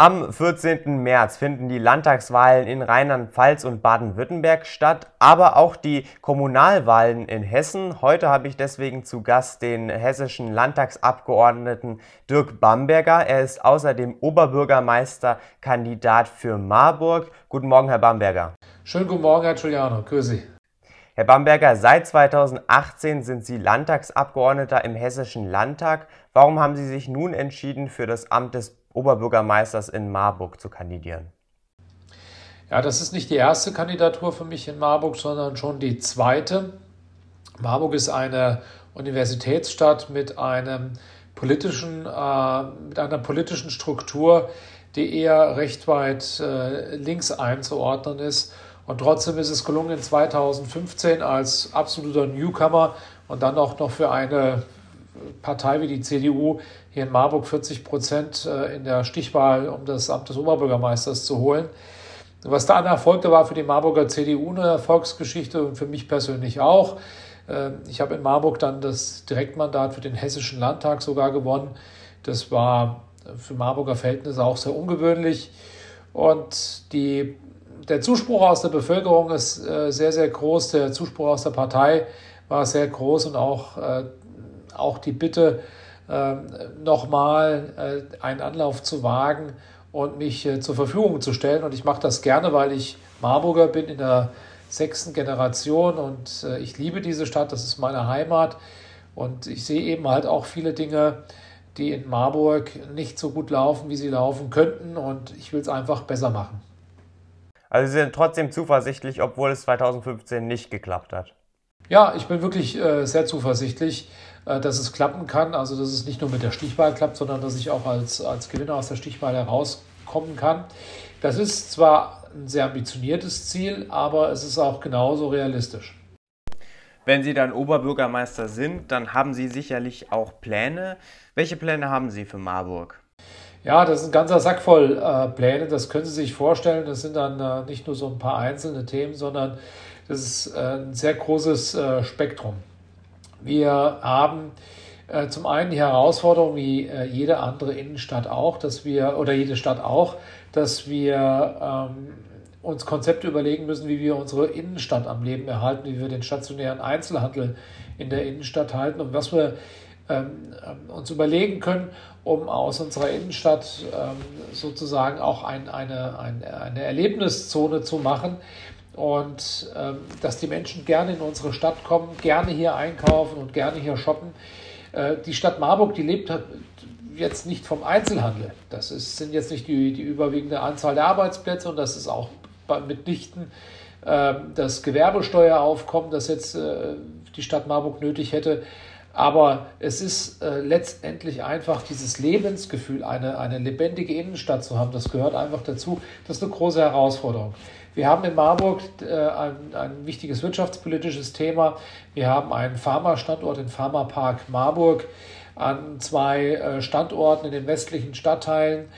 Am 14. März finden die Landtagswahlen in Rheinland-Pfalz und Baden-Württemberg statt, aber auch die Kommunalwahlen in Hessen. Heute habe ich deswegen zu Gast den hessischen Landtagsabgeordneten Dirk Bamberger. Er ist außerdem Oberbürgermeisterkandidat für Marburg. Guten Morgen, Herr Bamberger. Schönen guten Morgen, Herr Giuliano. Grüße Sie. Herr Bamberger, seit 2018 sind Sie Landtagsabgeordneter im Hessischen Landtag. Warum haben Sie sich nun entschieden, für das Amt des Oberbürgermeisters in Marburg zu kandidieren? Ja, das ist nicht die erste Kandidatur für mich in Marburg, sondern schon die zweite. Marburg ist eine Universitätsstadt mit einem politischen, äh, mit einer politischen Struktur, die eher recht weit äh, links einzuordnen ist. Und trotzdem ist es gelungen, in 2015 als absoluter Newcomer und dann auch noch für eine Partei wie die CDU hier in Marburg 40 Prozent äh, in der Stichwahl um das Amt des Oberbürgermeisters zu holen. Was da erfolgte, war für die Marburger CDU eine Erfolgsgeschichte und für mich persönlich auch. Ähm, ich habe in Marburg dann das Direktmandat für den Hessischen Landtag sogar gewonnen. Das war für Marburger Verhältnisse auch sehr ungewöhnlich. Und die, der Zuspruch aus der Bevölkerung ist äh, sehr, sehr groß. Der Zuspruch aus der Partei war sehr groß und auch, äh, auch die Bitte, ähm, nochmal äh, einen Anlauf zu wagen und mich äh, zur Verfügung zu stellen. Und ich mache das gerne, weil ich Marburger bin in der sechsten Generation und äh, ich liebe diese Stadt, das ist meine Heimat. Und ich sehe eben halt auch viele Dinge, die in Marburg nicht so gut laufen, wie sie laufen könnten. Und ich will es einfach besser machen. Also Sie sind trotzdem zuversichtlich, obwohl es 2015 nicht geklappt hat. Ja, ich bin wirklich äh, sehr zuversichtlich, äh, dass es klappen kann. Also, dass es nicht nur mit der Stichwahl klappt, sondern dass ich auch als, als Gewinner aus der Stichwahl herauskommen kann. Das ist zwar ein sehr ambitioniertes Ziel, aber es ist auch genauso realistisch. Wenn Sie dann Oberbürgermeister sind, dann haben Sie sicherlich auch Pläne. Welche Pläne haben Sie für Marburg? Ja, das ist ein ganzer Sack voll äh, Pläne. Das können Sie sich vorstellen. Das sind dann äh, nicht nur so ein paar einzelne Themen, sondern das ist äh, ein sehr großes äh, Spektrum. Wir haben äh, zum einen die Herausforderung, wie jede andere Innenstadt auch, dass wir, oder jede Stadt auch, dass wir ähm, uns Konzepte überlegen müssen, wie wir unsere Innenstadt am Leben erhalten, wie wir den stationären Einzelhandel in der Innenstadt halten und was wir ähm, uns überlegen können, um aus unserer Innenstadt ähm, sozusagen auch ein, eine, ein, eine Erlebniszone zu machen, und ähm, dass die Menschen gerne in unsere Stadt kommen, gerne hier einkaufen und gerne hier shoppen. Äh, die Stadt Marburg, die lebt jetzt nicht vom Einzelhandel. Das ist, sind jetzt nicht die, die überwiegende Anzahl der Arbeitsplätze und das ist auch mitnichten äh, das Gewerbesteueraufkommen, das jetzt äh, die Stadt Marburg nötig hätte. Aber es ist äh, letztendlich einfach dieses Lebensgefühl, eine, eine lebendige Innenstadt zu haben. Das gehört einfach dazu. Das ist eine große Herausforderung. Wir haben in Marburg äh, ein, ein wichtiges wirtschaftspolitisches Thema. Wir haben einen Pharma-Standort in Pharmapark Marburg an zwei äh, Standorten in den westlichen Stadtteilen.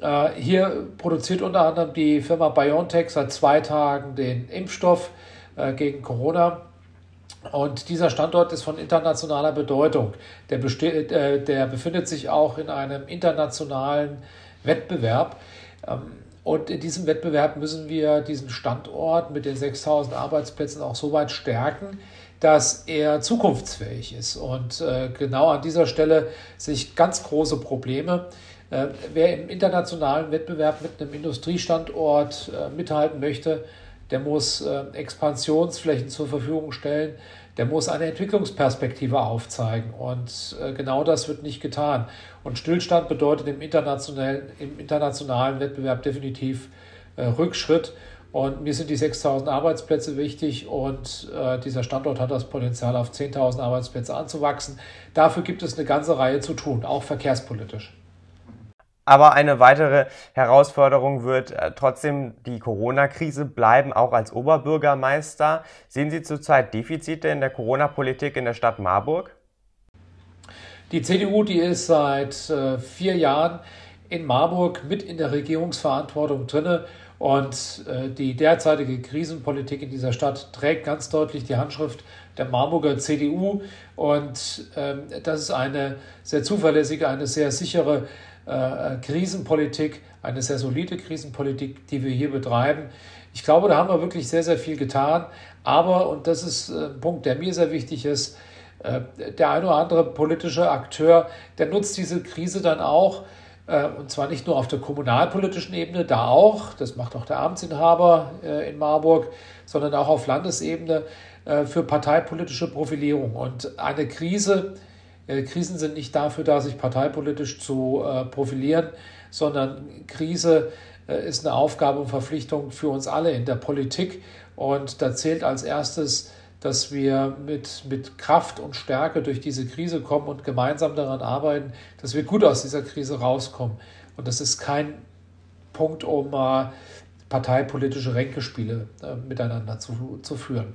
Äh, hier produziert unter anderem die Firma BioNTech seit zwei Tagen den Impfstoff gegen Corona. Und dieser Standort ist von internationaler Bedeutung. Der, der befindet sich auch in einem internationalen Wettbewerb. Und in diesem Wettbewerb müssen wir diesen Standort mit den 6000 Arbeitsplätzen auch so weit stärken, dass er zukunftsfähig ist. Und äh, genau an dieser Stelle sehe ich ganz große Probleme. Äh, wer im internationalen Wettbewerb mit einem Industriestandort äh, mithalten möchte, der muss äh, Expansionsflächen zur Verfügung stellen, der muss eine Entwicklungsperspektive aufzeigen. Und äh, genau das wird nicht getan. Und Stillstand bedeutet im internationalen, im internationalen Wettbewerb definitiv äh, Rückschritt. Und mir sind die 6000 Arbeitsplätze wichtig und äh, dieser Standort hat das Potenzial, auf 10.000 Arbeitsplätze anzuwachsen. Dafür gibt es eine ganze Reihe zu tun, auch verkehrspolitisch. Aber eine weitere Herausforderung wird äh, trotzdem die Corona-Krise bleiben, auch als Oberbürgermeister. Sehen Sie zurzeit Defizite in der Corona-Politik in der Stadt Marburg? Die CDU, die ist seit äh, vier Jahren in Marburg mit in der Regierungsverantwortung drinne und äh, die derzeitige Krisenpolitik in dieser Stadt trägt ganz deutlich die Handschrift der Marburger CDU und ähm, das ist eine sehr zuverlässige, eine sehr sichere äh, Krisenpolitik, eine sehr solide Krisenpolitik, die wir hier betreiben. Ich glaube, da haben wir wirklich sehr, sehr viel getan. Aber, und das ist ein Punkt, der mir sehr wichtig ist, der eine oder andere politische Akteur, der nutzt diese Krise dann auch, und zwar nicht nur auf der kommunalpolitischen Ebene, da auch, das macht auch der Amtsinhaber in Marburg, sondern auch auf Landesebene für parteipolitische Profilierung. Und eine Krise, äh, Krisen sind nicht dafür da, sich parteipolitisch zu äh, profilieren, sondern Krise äh, ist eine Aufgabe und Verpflichtung für uns alle in der Politik. Und da zählt als erstes, dass wir mit, mit Kraft und Stärke durch diese Krise kommen und gemeinsam daran arbeiten, dass wir gut aus dieser Krise rauskommen. Und das ist kein Punkt, um äh, parteipolitische Ränkespiele äh, miteinander zu, zu führen.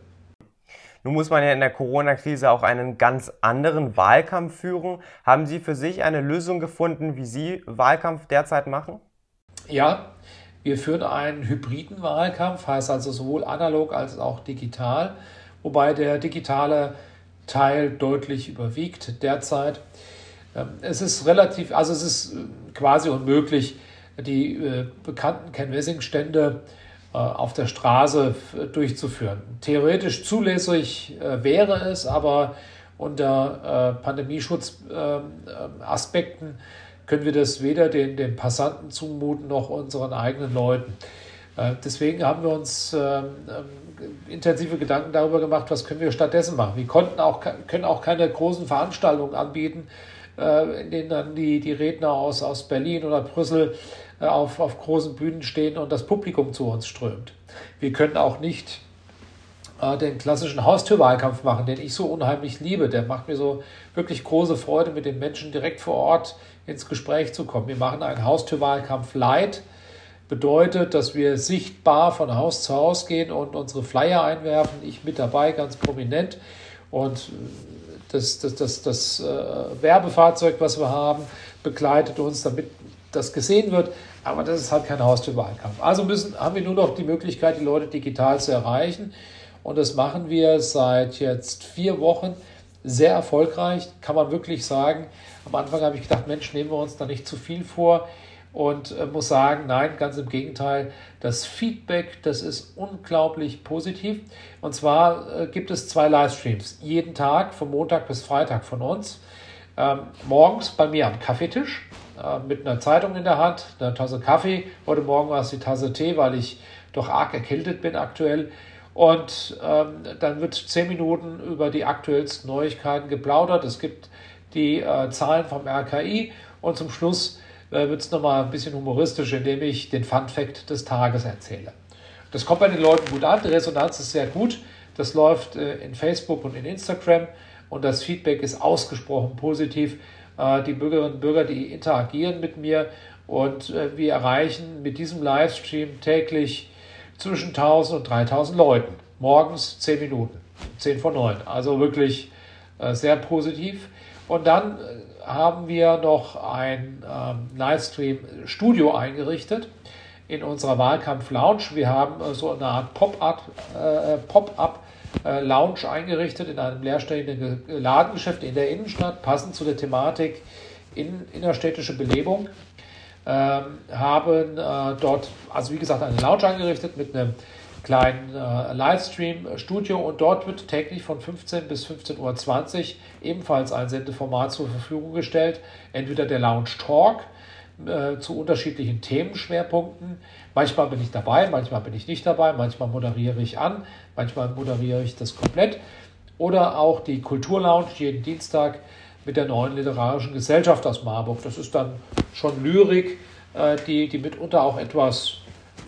Nun muss man ja in der Corona-Krise auch einen ganz anderen Wahlkampf führen. Haben Sie für sich eine Lösung gefunden, wie Sie Wahlkampf derzeit machen? Ja, wir führen einen hybriden Wahlkampf, heißt also sowohl analog als auch digital, wobei der digitale Teil deutlich überwiegt derzeit. Ähm, es ist relativ, also es ist äh, quasi unmöglich, die äh, bekannten Canvassing-Stände äh, auf der Straße durchzuführen. Theoretisch zulässig äh, wäre es, aber unter äh, Pandemieschutzaspekten können wir das weder den, den Passanten zumuten noch unseren eigenen Leuten. Deswegen haben wir uns ähm, intensive Gedanken darüber gemacht, was können wir stattdessen machen. Wir konnten auch, können auch keine großen Veranstaltungen anbieten, in denen dann die, die Redner aus, aus Berlin oder Brüssel äh, auf, auf großen Bühnen stehen und das Publikum zu uns strömt. Wir können auch nicht äh, den klassischen Haustürwahlkampf machen, den ich so unheimlich liebe. Der macht mir so wirklich große Freude, mit den Menschen direkt vor Ort ins Gespräch zu kommen. Wir machen einen Haustürwahlkampf light. Bedeutet, dass wir sichtbar von Haus zu Haus gehen und unsere Flyer einwerfen. Ich mit dabei, ganz prominent. Und das, das, das, das äh, Werbefahrzeug, was wir haben, begleitet uns, damit das gesehen wird, aber das ist halt kein Haustürwahlkampf. Also müssen, haben wir nur noch die Möglichkeit, die Leute digital zu erreichen. Und das machen wir seit jetzt vier Wochen sehr erfolgreich, kann man wirklich sagen. Am Anfang habe ich gedacht, Mensch, nehmen wir uns da nicht zu viel vor und äh, muss sagen, nein, ganz im Gegenteil, das Feedback, das ist unglaublich positiv. Und zwar äh, gibt es zwei Livestreams, jeden Tag, von Montag bis Freitag von uns. Ähm, morgens bei mir am Kaffeetisch äh, mit einer Zeitung in der Hand, einer Tasse Kaffee. Heute Morgen war es die Tasse Tee, weil ich doch arg erkältet bin aktuell. Und ähm, dann wird zehn Minuten über die aktuellsten Neuigkeiten geplaudert. Es gibt die äh, Zahlen vom RKI und zum Schluss äh, wird es nochmal ein bisschen humoristisch, indem ich den Fun Fact des Tages erzähle. Das kommt bei den Leuten gut an, die Resonanz ist sehr gut. Das läuft äh, in Facebook und in Instagram und das Feedback ist ausgesprochen positiv. Äh, die Bürgerinnen und Bürger, die interagieren mit mir und äh, wir erreichen mit diesem Livestream täglich zwischen 1000 und 3000 Leuten. Morgens 10 Minuten, 10 vor 9. Also wirklich äh, sehr positiv. Und dann haben wir noch ein ähm, Livestream-Studio eingerichtet in unserer Wahlkampf-Lounge. Wir haben so eine Art Pop-up Pop äh, Lounge eingerichtet in einem leerstehenden Ladengeschäft in der Innenstadt, passend zu der Thematik in, innerstädtische Belebung. Ähm, haben äh, dort, also wie gesagt, eine Lounge eingerichtet mit einem kleinen äh, Livestream-Studio und dort wird täglich von 15 bis 15.20 Uhr ebenfalls ein Sendeformat zur Verfügung gestellt. Entweder der Lounge Talk äh, zu unterschiedlichen Themenschwerpunkten. Manchmal bin ich dabei, manchmal bin ich nicht dabei, manchmal moderiere ich an, manchmal moderiere ich das komplett. Oder auch die Kulturlounge jeden Dienstag mit der neuen literarischen Gesellschaft aus Marburg. Das ist dann schon Lyrik, äh, die, die mitunter auch etwas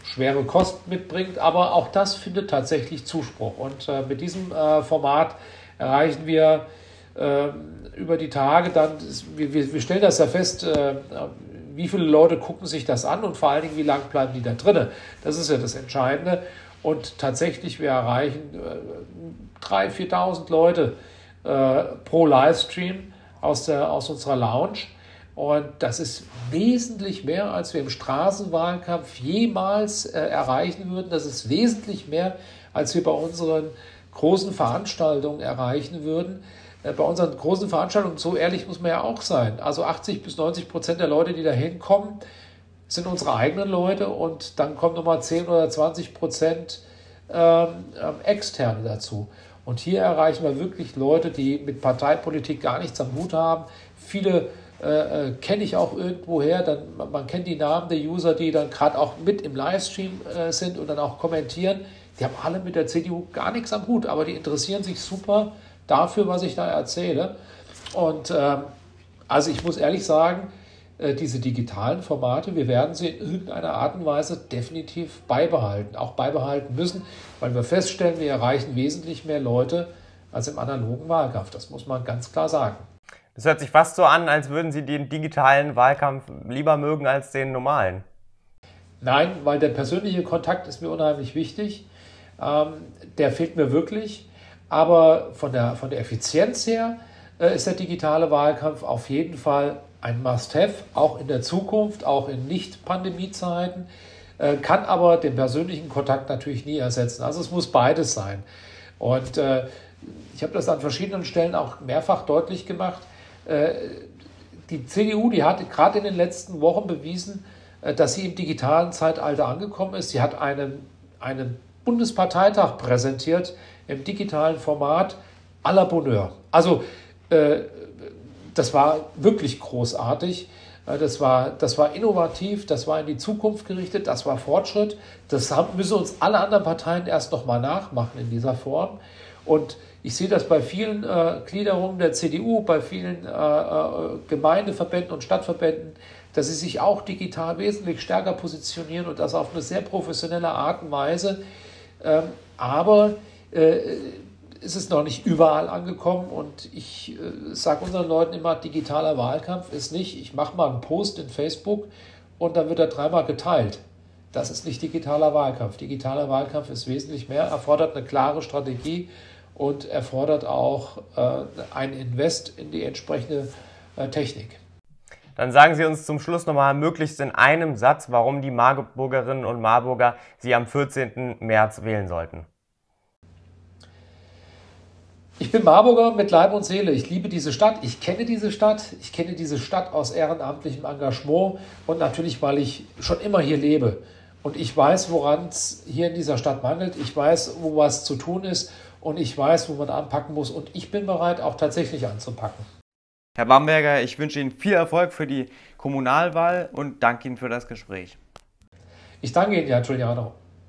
schwere Kost mitbringt, aber auch das findet tatsächlich Zuspruch. Und äh, mit diesem Format erreichen wir äh, über die Tage dann, wir, stellen das ja fest, wie viele Leute gucken sich das an und vor allen Dingen, wie lange bleiben die da drinnen. Das ist ja das Entscheidende. Und tatsächlich, wir erreichen äh, 3.000, 4.000 Leute äh, pro Livestream aus, der, aus unserer Lounge. Und das ist wesentlich mehr, als wir im Straßenwahlkampf jemals äh, erreichen würden. Das ist wesentlich mehr, als wir bei unseren großen Veranstaltungen erreichen würden. Äh, bei unseren großen Veranstaltungen, so ehrlich muss man ja auch sein. Also 80 bis 90 Prozent der Leute, die da hinkommen, sind unsere eigenen Leute und dann kommen nochmal 10 oder 20 Prozent ähm, ähm, externe dazu. Und hier erreichen wir wirklich Leute, die mit Parteipolitik gar nichts am Hut haben. Viele äh, äh kenne ich auch irgendwoher. Dann, man kennt die Namen der User, die dann gerade auch mit im Livestream äh, sind und dann auch kommentieren. Die haben alle mit der CDU gar nichts am Hut, aber die interessieren sich super dafür, was ich da erzähle. Und ähm, also ich muss ehrlich sagen, äh, diese digitalen Formate, wir werden sie in irgendeiner Art und Weise definitiv beibehalten, auch beibehalten müssen, weil wir feststellen, wir erreichen wesentlich mehr Leute als im analogen Wahlkampf. Das muss man ganz klar sagen. Das hört sich fast so an, als würden Sie den digitalen Wahlkampf lieber mögen als den normalen. Nein, weil der persönliche Kontakt ist mir unheimlich wichtig. Ähm, der fehlt mir wirklich. Aber von der, von der Effizienz her äh, ist der digitale Wahlkampf auf jeden Fall ein Must-Have, auch in der Zukunft, auch in Nicht-Pandemie-Zeiten, äh, kann aber den persönlichen Kontakt natürlich nie ersetzen. Also es muss beides sein. Und äh, ich habe das an verschiedenen Stellen auch mehrfach deutlich gemacht. Äh, die CDU, die hat gerade in den letzten Wochen bewiesen, äh, dass sie im digitalen Zeitalter angekommen ist. Sie hat einen, einen Bundesparteitag präsentiert im digitalen Format à la Bonheur. Also äh, das war wirklich großartig. Äh, das war, das war innovativ, das war in die Zukunft gerichtet, das war Fortschritt. Das haben, müssen uns alle anderen Parteien erst nochmal nachmachen in dieser Form. Und ich sehe das bei vielen äh, Gliederungen der CDU, bei vielen äh, äh, Gemeindeverbänden und Stadtverbänden, dass sie sich auch digital wesentlich stärker positionieren und das auf eine sehr professionelle Art und Weise. Ähm, aber äh, ist es noch nicht überall angekommen und ich äh, sage unseren Leuten immer, digitaler Wahlkampf ist nicht, ich mache mal einen Post in Facebook und dann wird er dreimal geteilt. Das ist nicht digitaler Wahlkampf. Digitaler Wahlkampf ist wesentlich mehr, erfordert eine klare Strategie und erfordert auch äh, ein Invest in die entsprechende äh, Technik. Dann sagen Sie uns zum Schluss nochmal möglichst in einem Satz, warum die Marburgerinnen und Marburger Sie am 14. März wählen sollten. Ich bin Marburger mit Leib und Seele. Ich liebe diese Stadt. Ich kenne diese Stadt. Ich kenne diese Stadt aus ehrenamtlichem Engagement und natürlich, weil ich schon immer hier lebe. Und ich weiß, woran es hier in dieser Stadt mangelt. Ich weiß, wo was zu tun ist. Und ich weiß, wo man anpacken muss. Und ich bin bereit, auch tatsächlich anzupacken. Herr Bamberger, ich wünsche Ihnen viel Erfolg für die Kommunalwahl und danke Ihnen für das Gespräch. Ich danke Ihnen, Herr Giuliano.